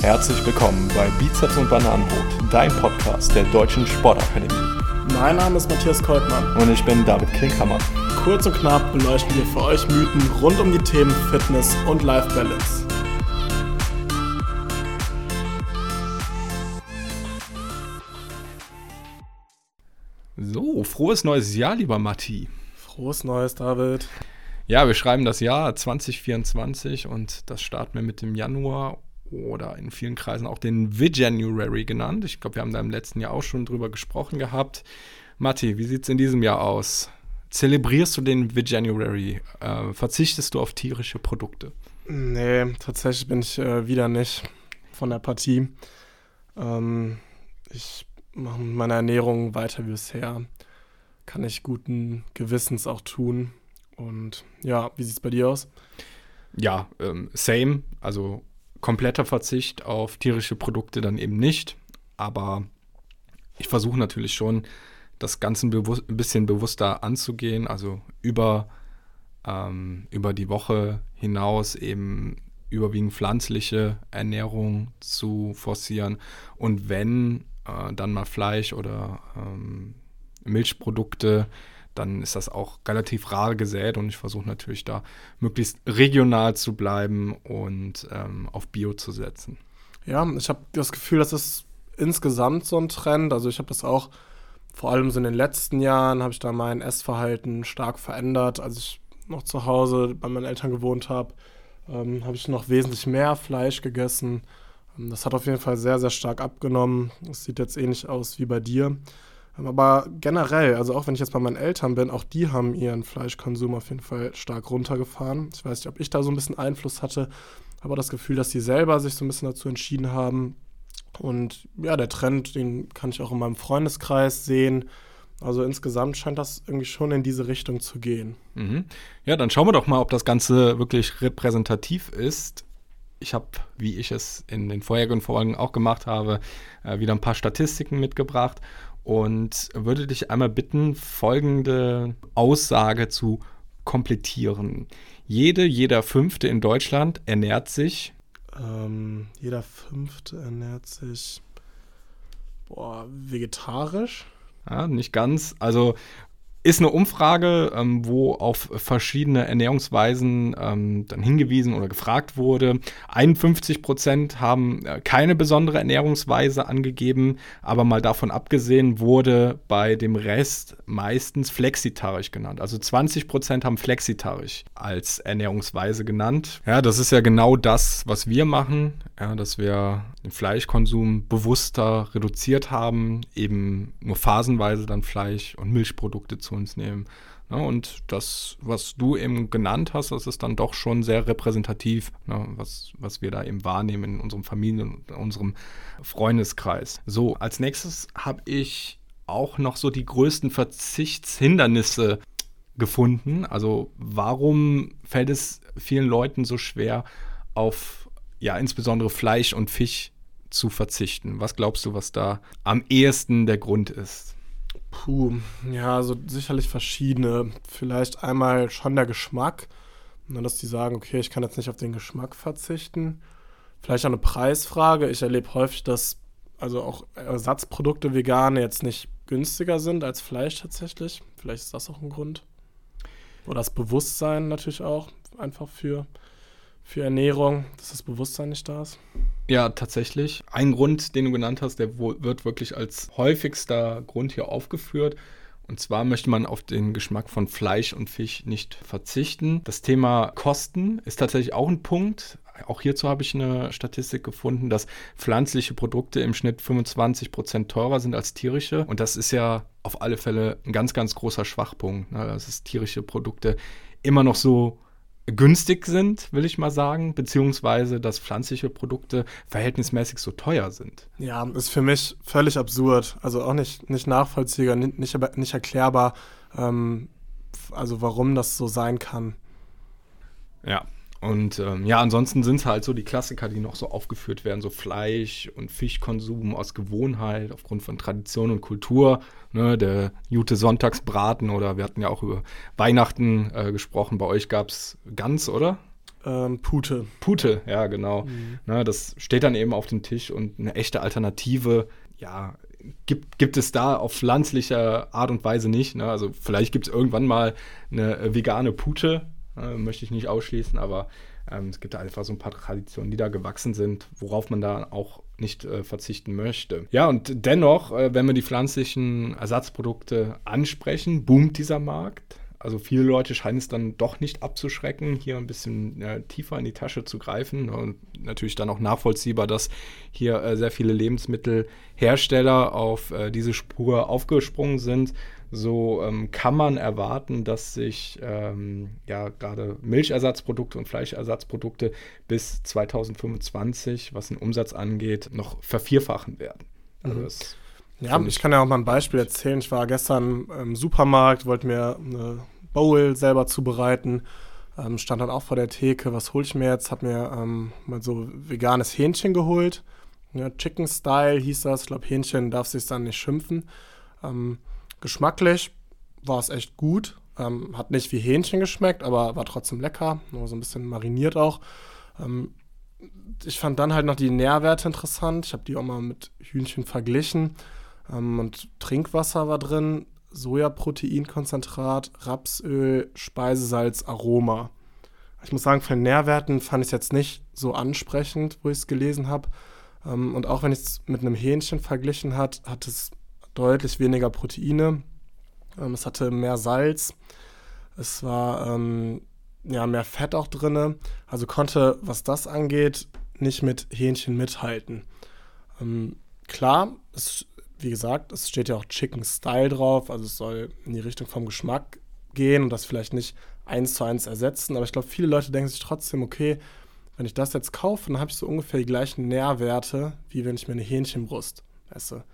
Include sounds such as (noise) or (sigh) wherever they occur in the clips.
Herzlich willkommen bei Bizeps und Bananenbrot, dein Podcast der Deutschen Sportakademie. Mein Name ist Matthias Koltmann. Und ich bin David Klinkhammer. Kurz und knapp beleuchten wir für euch Mythen rund um die Themen Fitness und Life Balance. So, frohes neues Jahr, lieber Matti. Frohes neues, David. Ja, wir schreiben das Jahr 2024 und das starten wir mit dem Januar oder in vielen Kreisen auch den V-January genannt. Ich glaube, wir haben da im letzten Jahr auch schon drüber gesprochen gehabt. Matti, wie sieht es in diesem Jahr aus? Zelebrierst du den V-January? Äh, verzichtest du auf tierische Produkte? Nee, tatsächlich bin ich äh, wieder nicht von der Partie. Ähm, ich mache meine Ernährung weiter wie bisher. Kann ich guten Gewissens auch tun. Und ja, wie sieht es bei dir aus? Ja, ähm, same. Also kompletter Verzicht auf tierische Produkte dann eben nicht. Aber ich versuche natürlich schon, das Ganze ein bisschen bewusster anzugehen. Also über, ähm, über die Woche hinaus eben überwiegend pflanzliche Ernährung zu forcieren. Und wenn äh, dann mal Fleisch oder ähm, Milchprodukte, dann ist das auch relativ rar gesät und ich versuche natürlich da möglichst regional zu bleiben und ähm, auf Bio zu setzen. Ja, ich habe das Gefühl, das ist insgesamt so ein Trend. Also ich habe das auch vor allem so in den letzten Jahren, habe ich da mein Essverhalten stark verändert. Als ich noch zu Hause bei meinen Eltern gewohnt habe, ähm, habe ich noch wesentlich mehr Fleisch gegessen. Ähm, das hat auf jeden Fall sehr, sehr stark abgenommen. Es sieht jetzt ähnlich aus wie bei dir. Aber generell, also auch wenn ich jetzt bei meinen Eltern bin, auch die haben ihren Fleischkonsum auf jeden Fall stark runtergefahren. Ich weiß nicht, ob ich da so ein bisschen Einfluss hatte, aber das Gefühl, dass die selber sich so ein bisschen dazu entschieden haben. Und ja, der Trend, den kann ich auch in meinem Freundeskreis sehen. Also insgesamt scheint das irgendwie schon in diese Richtung zu gehen. Mhm. Ja, dann schauen wir doch mal, ob das Ganze wirklich repräsentativ ist. Ich habe, wie ich es in den vorherigen Folgen auch gemacht habe, äh, wieder ein paar Statistiken mitgebracht und würde dich einmal bitten, folgende Aussage zu komplettieren. Jede, jeder Fünfte in Deutschland ernährt sich. Ähm, jeder Fünfte ernährt sich boah, vegetarisch. Ja, nicht ganz. Also ist eine Umfrage, ähm, wo auf verschiedene Ernährungsweisen ähm, dann hingewiesen oder gefragt wurde. 51 Prozent haben äh, keine besondere Ernährungsweise angegeben, aber mal davon abgesehen wurde bei dem Rest meistens flexitarisch genannt. Also 20 Prozent haben flexitarisch als Ernährungsweise genannt. Ja, das ist ja genau das, was wir machen, ja, dass wir den Fleischkonsum bewusster reduziert haben, eben nur phasenweise dann Fleisch und Milchprodukte zu uns nehmen. Ja, und das, was du eben genannt hast, das ist dann doch schon sehr repräsentativ, ne, was, was wir da eben wahrnehmen in unserem Familien- und unserem Freundeskreis. So, als nächstes habe ich auch noch so die größten Verzichtshindernisse gefunden. Also warum fällt es vielen Leuten so schwer, auf ja insbesondere Fleisch und Fisch zu verzichten? Was glaubst du, was da am ehesten der Grund ist? Puh, ja, also sicherlich verschiedene. Vielleicht einmal schon der Geschmack. Dass die sagen, okay, ich kann jetzt nicht auf den Geschmack verzichten. Vielleicht auch eine Preisfrage. Ich erlebe häufig, dass also auch Ersatzprodukte vegane jetzt nicht günstiger sind als Fleisch tatsächlich. Vielleicht ist das auch ein Grund. Oder das Bewusstsein natürlich auch einfach für, für Ernährung, dass das Bewusstsein nicht da ist. Ja, tatsächlich. Ein Grund, den du genannt hast, der wird wirklich als häufigster Grund hier aufgeführt. Und zwar möchte man auf den Geschmack von Fleisch und Fisch nicht verzichten. Das Thema Kosten ist tatsächlich auch ein Punkt. Auch hierzu habe ich eine Statistik gefunden, dass pflanzliche Produkte im Schnitt 25 Prozent teurer sind als tierische. Und das ist ja auf alle Fälle ein ganz, ganz großer Schwachpunkt, ne? dass tierische Produkte immer noch so günstig sind, will ich mal sagen, beziehungsweise dass pflanzliche Produkte verhältnismäßig so teuer sind. Ja, ist für mich völlig absurd. Also auch nicht, nicht nachvollziehbar, nicht, nicht erklärbar, ähm, also warum das so sein kann. Ja, und ähm, ja, ansonsten sind es halt so die Klassiker, die noch so aufgeführt werden, so Fleisch- und Fischkonsum aus Gewohnheit, aufgrund von Tradition und Kultur. Ne, der Jute Sonntagsbraten oder wir hatten ja auch über Weihnachten äh, gesprochen. Bei euch gab es Gans, oder? ähm, Pute. Pute, ja, genau. Mhm. Ne, das steht dann eben auf dem Tisch und eine echte Alternative, ja, gibt, gibt es da auf pflanzlicher Art und Weise nicht. Ne? Also vielleicht gibt es irgendwann mal eine vegane Pute, äh, möchte ich nicht ausschließen, aber ähm, es gibt einfach so ein paar Traditionen, die da gewachsen sind, worauf man da auch nicht äh, verzichten möchte. Ja, und dennoch, äh, wenn wir die pflanzlichen Ersatzprodukte ansprechen, boomt dieser Markt. Also viele Leute scheinen es dann doch nicht abzuschrecken, hier ein bisschen äh, tiefer in die Tasche zu greifen. Und natürlich dann auch nachvollziehbar, dass hier äh, sehr viele Lebensmittelhersteller auf äh, diese Spur aufgesprungen sind. So ähm, kann man erwarten, dass sich ähm, ja gerade Milchersatzprodukte und Fleischersatzprodukte bis 2025, was den Umsatz angeht, noch vervierfachen werden. Also mhm. Ja, ich kann ja auch mal ein Beispiel erzählen. Ich war gestern im Supermarkt, wollte mir eine Bowl selber zubereiten, ähm, stand dann auch vor der Theke. Was hole ich mir jetzt? Hab mir ähm, mal so veganes Hähnchen geholt. Ja, Chicken Style hieß das. Ich glaube, Hähnchen darf sich dann nicht schimpfen. Ähm, geschmacklich war es echt gut. Ähm, hat nicht wie Hähnchen geschmeckt, aber war trotzdem lecker. Nur so ein bisschen mariniert auch. Ähm, ich fand dann halt noch die Nährwerte interessant. Ich habe die auch mal mit Hühnchen verglichen. Ähm, und Trinkwasser war drin, Sojaproteinkonzentrat, Rapsöl, Speisesalz, Aroma. Ich muss sagen, von den Nährwerten fand ich es jetzt nicht so ansprechend, wo ich es gelesen habe. Ähm, und auch wenn ich es mit einem Hähnchen verglichen hat, hat es deutlich weniger Proteine. Ähm, es hatte mehr Salz. Es war ähm, ja, mehr Fett auch drin. Also konnte, was das angeht, nicht mit Hähnchen mithalten. Ähm, klar, es wie gesagt, es steht ja auch Chicken Style drauf, also es soll in die Richtung vom Geschmack gehen und das vielleicht nicht eins zu eins ersetzen. Aber ich glaube, viele Leute denken sich trotzdem, okay, wenn ich das jetzt kaufe, dann habe ich so ungefähr die gleichen Nährwerte, wie wenn ich mir eine Hähnchenbrust esse.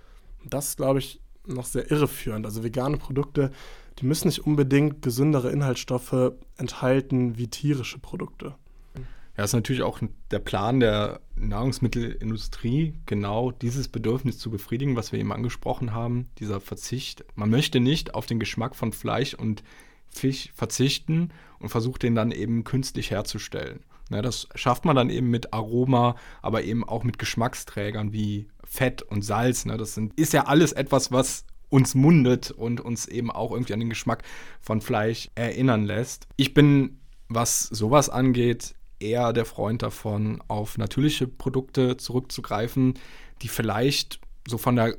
Das ist, glaube ich, noch sehr irreführend. Also vegane Produkte, die müssen nicht unbedingt gesündere Inhaltsstoffe enthalten wie tierische Produkte. Ja, ist natürlich auch der Plan der Nahrungsmittelindustrie, genau dieses Bedürfnis zu befriedigen, was wir eben angesprochen haben, dieser Verzicht. Man möchte nicht auf den Geschmack von Fleisch und Fisch verzichten und versucht den dann eben künstlich herzustellen. Ja, das schafft man dann eben mit Aroma, aber eben auch mit Geschmacksträgern wie Fett und Salz. Ne? Das sind, ist ja alles etwas, was uns mundet und uns eben auch irgendwie an den Geschmack von Fleisch erinnern lässt. Ich bin, was sowas angeht, eher der Freund davon, auf natürliche Produkte zurückzugreifen, die vielleicht so von der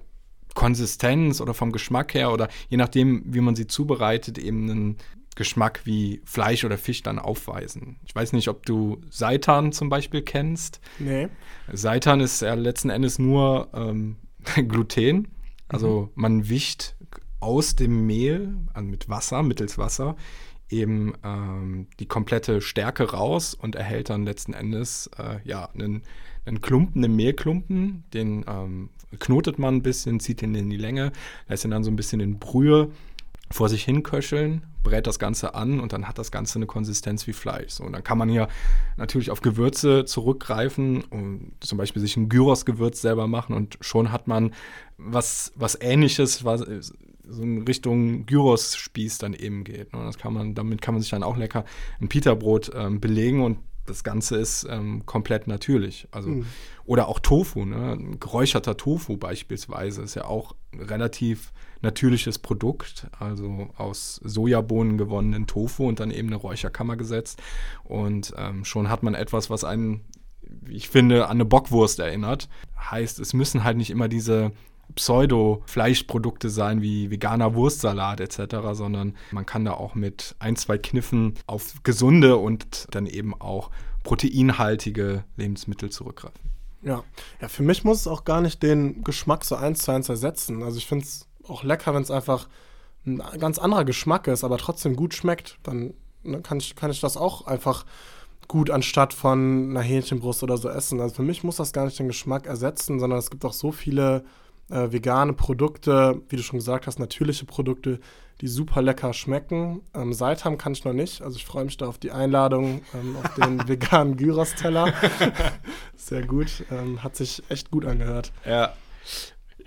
Konsistenz oder vom Geschmack her oder je nachdem, wie man sie zubereitet, eben einen Geschmack wie Fleisch oder Fisch dann aufweisen. Ich weiß nicht, ob du Seitan zum Beispiel kennst. Nee. Seitan ist ja letzten Endes nur ähm, (laughs) Gluten. Also mhm. man wischt aus dem Mehl, also mit Wasser, mittels Wasser, eben ähm, die komplette Stärke raus und erhält dann letzten Endes äh, ja einen, einen Klumpen, einen Mehlklumpen, den ähm, knotet man ein bisschen, zieht ihn in die Länge, lässt ihn dann so ein bisschen in Brühe vor sich hinköcheln, brät das Ganze an und dann hat das Ganze eine Konsistenz wie Fleisch. So, und dann kann man hier natürlich auf Gewürze zurückgreifen und zum Beispiel sich ein Gyros-Gewürz selber machen und schon hat man was, was ähnliches, was, so in Richtung Gyros-Spieß dann eben geht. Ne? Das kann man, damit kann man sich dann auch lecker ein Pita-Brot ähm, belegen und das Ganze ist ähm, komplett natürlich. Also, mhm. Oder auch Tofu, ne? geräucherter Tofu beispielsweise ist ja auch ein relativ natürliches Produkt, also aus Sojabohnen gewonnenen Tofu und dann eben eine Räucherkammer gesetzt. Und ähm, schon hat man etwas, was einen, ich finde, an eine Bockwurst erinnert. Heißt, es müssen halt nicht immer diese Pseudo-Fleischprodukte sein wie veganer Wurstsalat etc., sondern man kann da auch mit ein, zwei Kniffen auf gesunde und dann eben auch proteinhaltige Lebensmittel zurückgreifen. Ja. ja, für mich muss es auch gar nicht den Geschmack so eins zu eins ersetzen. Also ich finde es auch lecker, wenn es einfach ein ganz anderer Geschmack ist, aber trotzdem gut schmeckt. Dann ne, kann, ich, kann ich das auch einfach gut anstatt von einer Hähnchenbrust oder so essen. Also für mich muss das gar nicht den Geschmack ersetzen, sondern es gibt auch so viele äh, vegane Produkte, wie du schon gesagt hast, natürliche Produkte, die super lecker schmecken. Ähm, Seitam kann ich noch nicht, also ich freue mich da auf die Einladung ähm, auf den (laughs) veganen Gyros-Teller. (laughs) Sehr gut, ähm, hat sich echt gut angehört. Ja.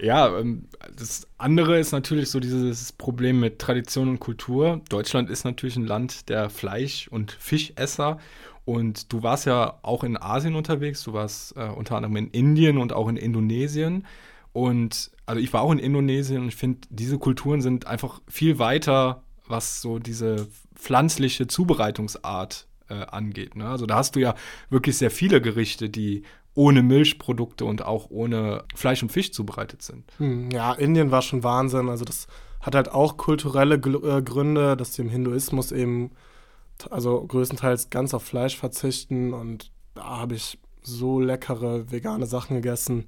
Ja, ähm, das andere ist natürlich so dieses Problem mit Tradition und Kultur. Deutschland ist natürlich ein Land der Fleisch- und Fischesser. Und du warst ja auch in Asien unterwegs. Du warst äh, unter anderem in Indien und auch in Indonesien. Und also ich war auch in Indonesien und ich finde, diese Kulturen sind einfach viel weiter, was so diese pflanzliche Zubereitungsart äh, angeht. Ne? Also da hast du ja wirklich sehr viele Gerichte, die ohne Milchprodukte und auch ohne Fleisch und Fisch zubereitet sind. Hm, ja, Indien war schon Wahnsinn. Also das hat halt auch kulturelle äh, Gründe, dass sie im Hinduismus eben, also größtenteils ganz auf Fleisch verzichten. Und da habe ich so leckere vegane Sachen gegessen.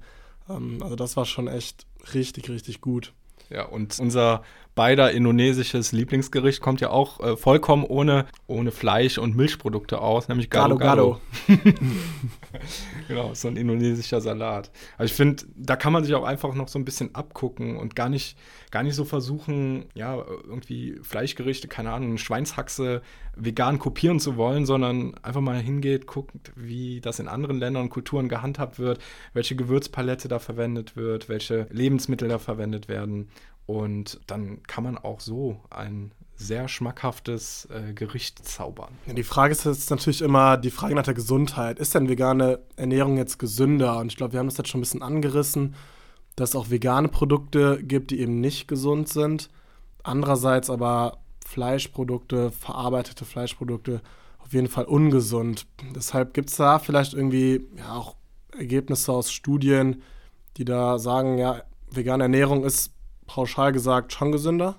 Ähm, also das war schon echt richtig, richtig gut. Ja, und unser beider indonesisches Lieblingsgericht kommt ja auch äh, vollkommen ohne, ohne Fleisch und Milchprodukte aus, nämlich Gado Gado. (laughs) (laughs) genau, so ein indonesischer Salat. Also ich finde, da kann man sich auch einfach noch so ein bisschen abgucken und gar nicht, gar nicht so versuchen, ja, irgendwie Fleischgerichte, keine Ahnung, Schweinshaxe vegan kopieren zu wollen, sondern einfach mal hingeht, guckt, wie das in anderen Ländern und Kulturen gehandhabt wird, welche Gewürzpalette da verwendet wird, welche Lebensmittel da verwendet werden und dann kann man auch so ein sehr schmackhaftes äh, Gericht zaubern. Ja, die Frage ist jetzt natürlich immer die Frage nach der Gesundheit. Ist denn vegane Ernährung jetzt gesünder? Und ich glaube, wir haben das jetzt schon ein bisschen angerissen, dass es auch vegane Produkte gibt, die eben nicht gesund sind. Andererseits aber Fleischprodukte, verarbeitete Fleischprodukte auf jeden Fall ungesund. Deshalb gibt es da vielleicht irgendwie ja auch Ergebnisse aus Studien, die da sagen, ja, vegane Ernährung ist pauschal gesagt schon gesünder?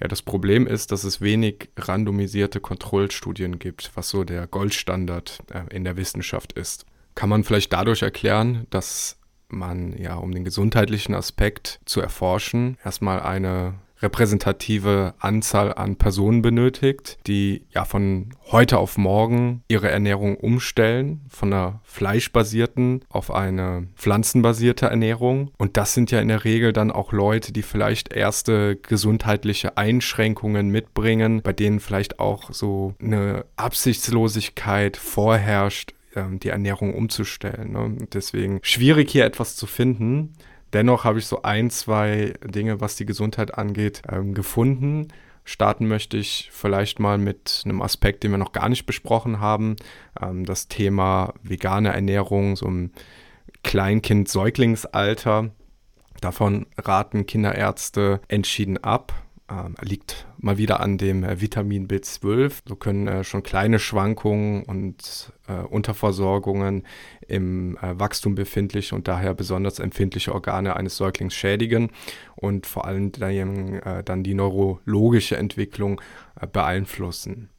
Ja, das Problem ist, dass es wenig randomisierte Kontrollstudien gibt, was so der Goldstandard äh, in der Wissenschaft ist. Kann man vielleicht dadurch erklären, dass man ja, um den gesundheitlichen Aspekt zu erforschen, erstmal eine repräsentative Anzahl an Personen benötigt, die ja von heute auf morgen ihre Ernährung umstellen, von einer fleischbasierten auf eine pflanzenbasierte Ernährung. Und das sind ja in der Regel dann auch Leute, die vielleicht erste gesundheitliche Einschränkungen mitbringen, bei denen vielleicht auch so eine Absichtslosigkeit vorherrscht, ähm, die Ernährung umzustellen. Ne? Deswegen schwierig hier etwas zu finden. Dennoch habe ich so ein, zwei Dinge, was die Gesundheit angeht, ähm, gefunden. Starten möchte ich vielleicht mal mit einem Aspekt, den wir noch gar nicht besprochen haben. Ähm, das Thema vegane Ernährung, so im Kleinkind-Säuglingsalter. Davon raten Kinderärzte entschieden ab. Ähm, liegt mal wieder an dem äh, Vitamin B12. So können äh, schon kleine Schwankungen und äh, Unterversorgungen im Wachstum befindliche und daher besonders empfindliche Organe eines Säuglings schädigen und vor allem dann, die neurologische Entwicklung beeinflussen.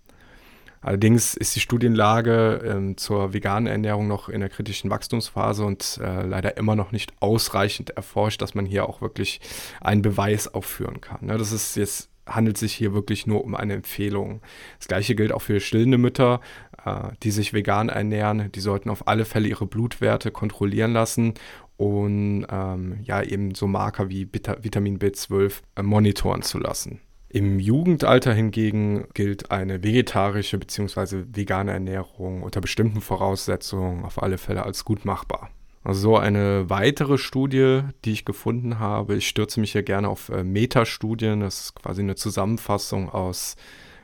Allerdings ist die Studienlage ähm, zur veganen Ernährung noch in der kritischen Wachstumsphase und äh, leider immer noch nicht ausreichend erforscht, dass man hier auch wirklich einen Beweis aufführen kann. Ne, das ist jetzt handelt sich hier wirklich nur um eine Empfehlung. Das gleiche gilt auch für stillende Mütter, äh, die sich vegan ernähren. Die sollten auf alle Fälle ihre Blutwerte kontrollieren lassen und ähm, ja eben so Marker wie Bita Vitamin B12 äh, monitoren zu lassen. Im Jugendalter hingegen gilt eine vegetarische bzw. vegane Ernährung unter bestimmten Voraussetzungen auf alle Fälle als gut machbar. Also so eine weitere Studie, die ich gefunden habe, ich stürze mich hier gerne auf äh, Metastudien, das ist quasi eine Zusammenfassung aus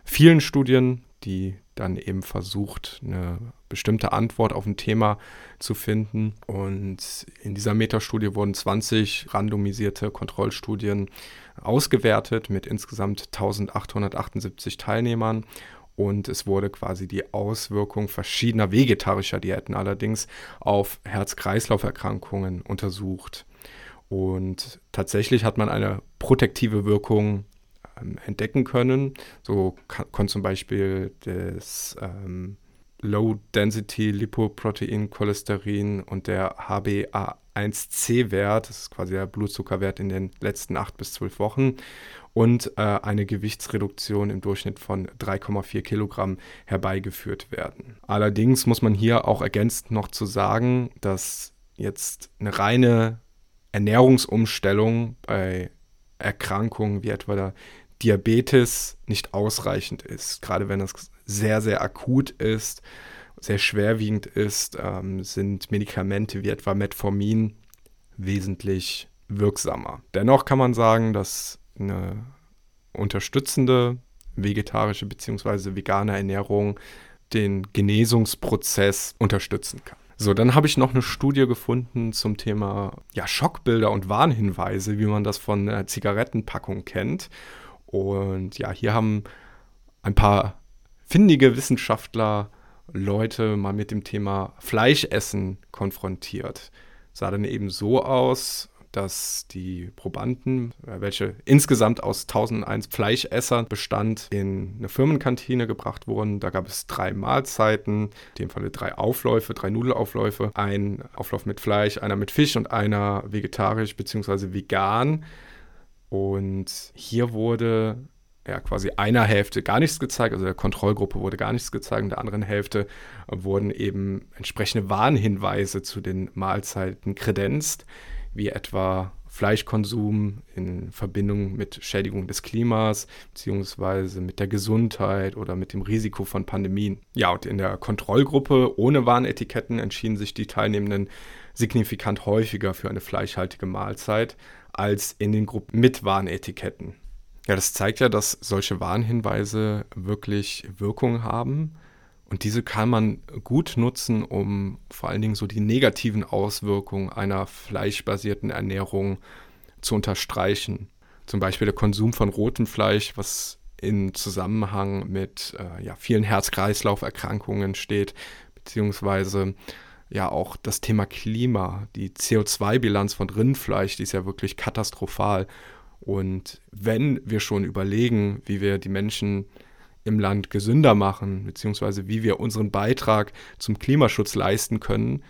vielen Studien, die dann eben versucht, eine bestimmte Antwort auf ein Thema zu finden. Und in dieser Metastudie wurden 20 randomisierte Kontrollstudien ausgewertet mit insgesamt 1878 Teilnehmern und es wurde quasi die Auswirkung verschiedener vegetarischer Diäten allerdings auf Herz-Kreislauf-Erkrankungen untersucht. Und tatsächlich hat man eine protektive Wirkung ähm, entdecken können. So konnte zum Beispiel das ähm, Low-Density Lipoprotein Cholesterin und der HbA1c-Wert, das ist quasi der Blutzuckerwert in den letzten acht bis zwölf Wochen, und äh, eine Gewichtsreduktion im Durchschnitt von 3,4 Kilogramm herbeigeführt werden. Allerdings muss man hier auch ergänzend noch zu sagen, dass jetzt eine reine Ernährungsumstellung bei Erkrankungen wie etwa der Diabetes nicht ausreichend ist. Gerade wenn das sehr, sehr akut ist, sehr schwerwiegend ist, ähm, sind Medikamente wie etwa Metformin wesentlich wirksamer. Dennoch kann man sagen, dass eine unterstützende vegetarische bzw. vegane Ernährung den Genesungsprozess unterstützen kann. So, dann habe ich noch eine Studie gefunden zum Thema ja, Schockbilder und Warnhinweise, wie man das von einer Zigarettenpackung kennt. Und ja, hier haben ein paar findige Wissenschaftler Leute mal mit dem Thema Fleischessen konfrontiert. Sah dann eben so aus, dass die Probanden, äh, welche insgesamt aus 1001 Fleischessern bestand, in eine Firmenkantine gebracht wurden. Da gab es drei Mahlzeiten, in dem Falle drei Aufläufe, drei Nudelaufläufe, ein Auflauf mit Fleisch, einer mit Fisch und einer vegetarisch bzw. vegan. Und hier wurde ja, quasi einer Hälfte gar nichts gezeigt, also der Kontrollgruppe wurde gar nichts gezeigt, und der anderen Hälfte wurden eben entsprechende Warnhinweise zu den Mahlzeiten kredenzt, wie etwa Fleischkonsum in Verbindung mit Schädigung des Klimas, beziehungsweise mit der Gesundheit oder mit dem Risiko von Pandemien. Ja, und in der Kontrollgruppe ohne Warnetiketten entschieden sich die Teilnehmenden signifikant häufiger für eine fleischhaltige Mahlzeit als in den Gruppen mit Warnetiketten. Ja, das zeigt ja, dass solche Warnhinweise wirklich Wirkung haben. Und diese kann man gut nutzen, um vor allen Dingen so die negativen Auswirkungen einer fleischbasierten Ernährung zu unterstreichen. Zum Beispiel der Konsum von rotem Fleisch, was in Zusammenhang mit äh, ja, vielen Herz-Kreislauf-Erkrankungen steht, beziehungsweise ja auch das Thema Klima, die CO2-Bilanz von Rindfleisch, die ist ja wirklich katastrophal. Und wenn wir schon überlegen, wie wir die Menschen im Land gesünder machen, beziehungsweise wie wir unseren Beitrag zum Klimaschutz leisten können,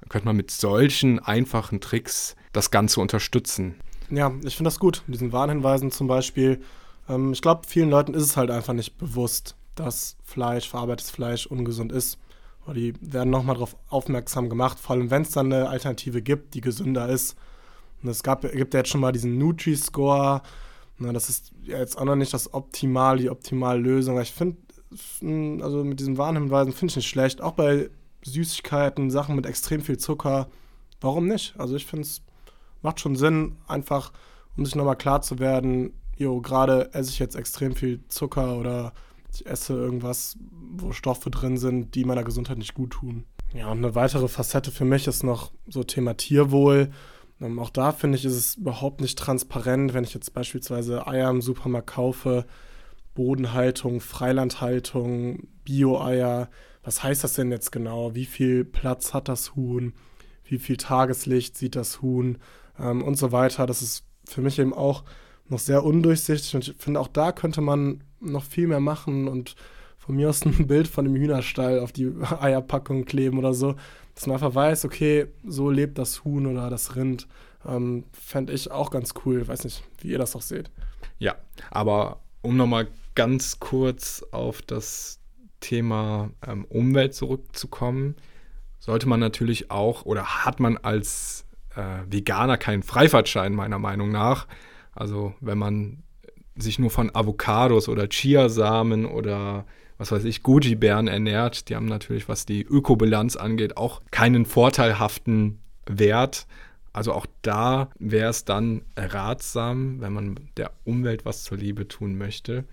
dann könnte man mit solchen einfachen Tricks das Ganze unterstützen. Ja, ich finde das gut, mit diesen Warnhinweisen zum Beispiel. Ähm, ich glaube, vielen Leuten ist es halt einfach nicht bewusst, dass Fleisch, verarbeitetes Fleisch ungesund ist. Oder die werden nochmal darauf aufmerksam gemacht, vor allem wenn es dann eine Alternative gibt, die gesünder ist. Es gab, gibt ja jetzt schon mal diesen Nutri-Score. das ist jetzt auch noch nicht das Optimal, die optimale Lösung. Ich finde, also mit diesen Warnhinweisen finde ich nicht schlecht. Auch bei Süßigkeiten, Sachen mit extrem viel Zucker. Warum nicht? Also ich finde es macht schon Sinn, einfach um sich nochmal klar zu werden, jo, gerade esse ich jetzt extrem viel Zucker oder ich esse irgendwas, wo Stoffe drin sind, die meiner Gesundheit nicht gut tun. Ja, und eine weitere Facette für mich ist noch so Thema Tierwohl. Ähm, auch da finde ich, ist es überhaupt nicht transparent, wenn ich jetzt beispielsweise Eier im Supermarkt kaufe, Bodenhaltung, Freilandhaltung, Bio-Eier. Was heißt das denn jetzt genau? Wie viel Platz hat das Huhn? Wie viel Tageslicht sieht das Huhn? Ähm, und so weiter. Das ist für mich eben auch noch sehr undurchsichtig und ich finde, auch da könnte man noch viel mehr machen und von mir aus ein (laughs) Bild von dem Hühnerstall auf die Eierpackung kleben oder so, dass man einfach weiß, okay, so lebt das Huhn oder das Rind. Ähm, Fände ich auch ganz cool. Weiß nicht, wie ihr das auch seht. Ja, aber um nochmal ganz kurz auf das Thema ähm, Umwelt zurückzukommen, sollte man natürlich auch oder hat man als äh, Veganer keinen Freifahrtschein, meiner Meinung nach. Also wenn man sich nur von Avocados oder Chiasamen oder was weiß ich, Goji-Bären ernährt, die haben natürlich, was die Ökobilanz angeht, auch keinen vorteilhaften Wert. Also auch da wäre es dann ratsam, wenn man der Umwelt was zur Liebe tun möchte,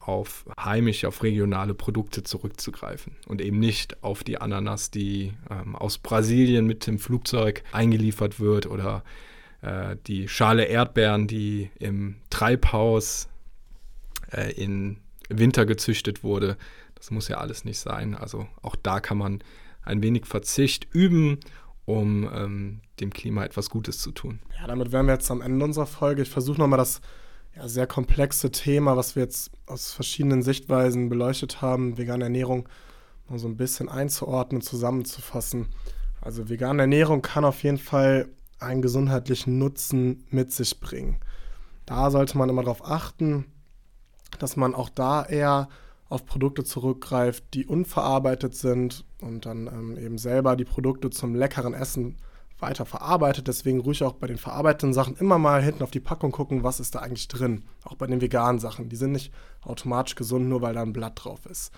auf heimische, auf regionale Produkte zurückzugreifen und eben nicht auf die Ananas, die ähm, aus Brasilien mit dem Flugzeug eingeliefert wird oder äh, die Schale Erdbeeren, die im Treibhaus äh, in Winter gezüchtet wurde. Das muss ja alles nicht sein. Also auch da kann man ein wenig Verzicht üben, um ähm, dem Klima etwas Gutes zu tun. Ja, damit wären wir jetzt am Ende unserer Folge. Ich versuche nochmal das ja, sehr komplexe Thema, was wir jetzt aus verschiedenen Sichtweisen beleuchtet haben, vegane Ernährung, mal so ein bisschen einzuordnen, zusammenzufassen. Also vegane Ernährung kann auf jeden Fall einen gesundheitlichen Nutzen mit sich bringen. Da sollte man immer darauf achten, dass man auch da eher auf Produkte zurückgreift, die unverarbeitet sind und dann ähm, eben selber die Produkte zum leckeren Essen weiter verarbeitet. Deswegen ruhig auch bei den verarbeiteten Sachen immer mal hinten auf die Packung gucken, was ist da eigentlich drin. Auch bei den veganen Sachen. Die sind nicht automatisch gesund, nur weil da ein Blatt drauf ist.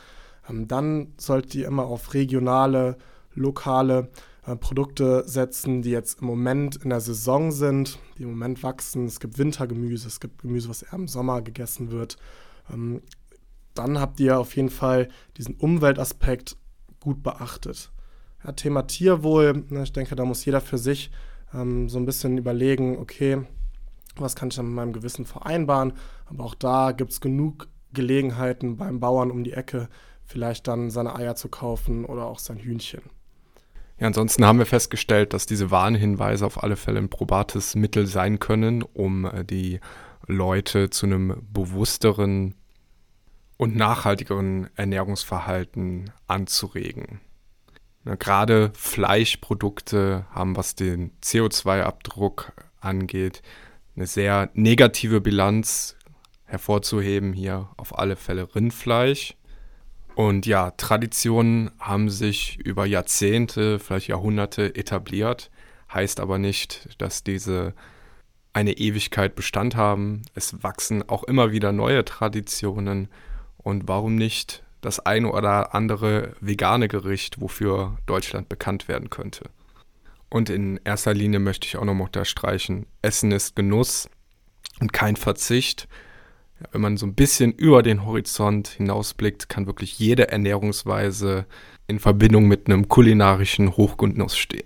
Ähm, dann solltet ihr immer auf regionale, lokale äh, Produkte setzen, die jetzt im Moment in der Saison sind, die im Moment wachsen. Es gibt Wintergemüse, es gibt Gemüse, was eher im Sommer gegessen wird. Ähm, dann habt ihr auf jeden Fall diesen Umweltaspekt gut beachtet. Ja, Thema Tierwohl, ne, ich denke, da muss jeder für sich ähm, so ein bisschen überlegen, okay, was kann ich dann mit meinem Gewissen vereinbaren? Aber auch da gibt es genug Gelegenheiten beim Bauern um die Ecke, vielleicht dann seine Eier zu kaufen oder auch sein Hühnchen. Ja, ansonsten haben wir festgestellt, dass diese Warnhinweise auf alle Fälle ein probates Mittel sein können, um äh, die Leute zu einem bewussteren und nachhaltigeren Ernährungsverhalten anzuregen. Gerade Fleischprodukte haben, was den CO2-Abdruck angeht, eine sehr negative Bilanz hervorzuheben. Hier auf alle Fälle Rindfleisch. Und ja, Traditionen haben sich über Jahrzehnte, vielleicht Jahrhunderte etabliert, heißt aber nicht, dass diese eine Ewigkeit Bestand haben. Es wachsen auch immer wieder neue Traditionen und warum nicht das eine oder andere vegane Gericht, wofür Deutschland bekannt werden könnte. Und in erster Linie möchte ich auch noch unterstreichen, Essen ist Genuss und kein Verzicht. Wenn man so ein bisschen über den Horizont hinausblickt, kann wirklich jede Ernährungsweise in Verbindung mit einem kulinarischen Hochgenuss stehen.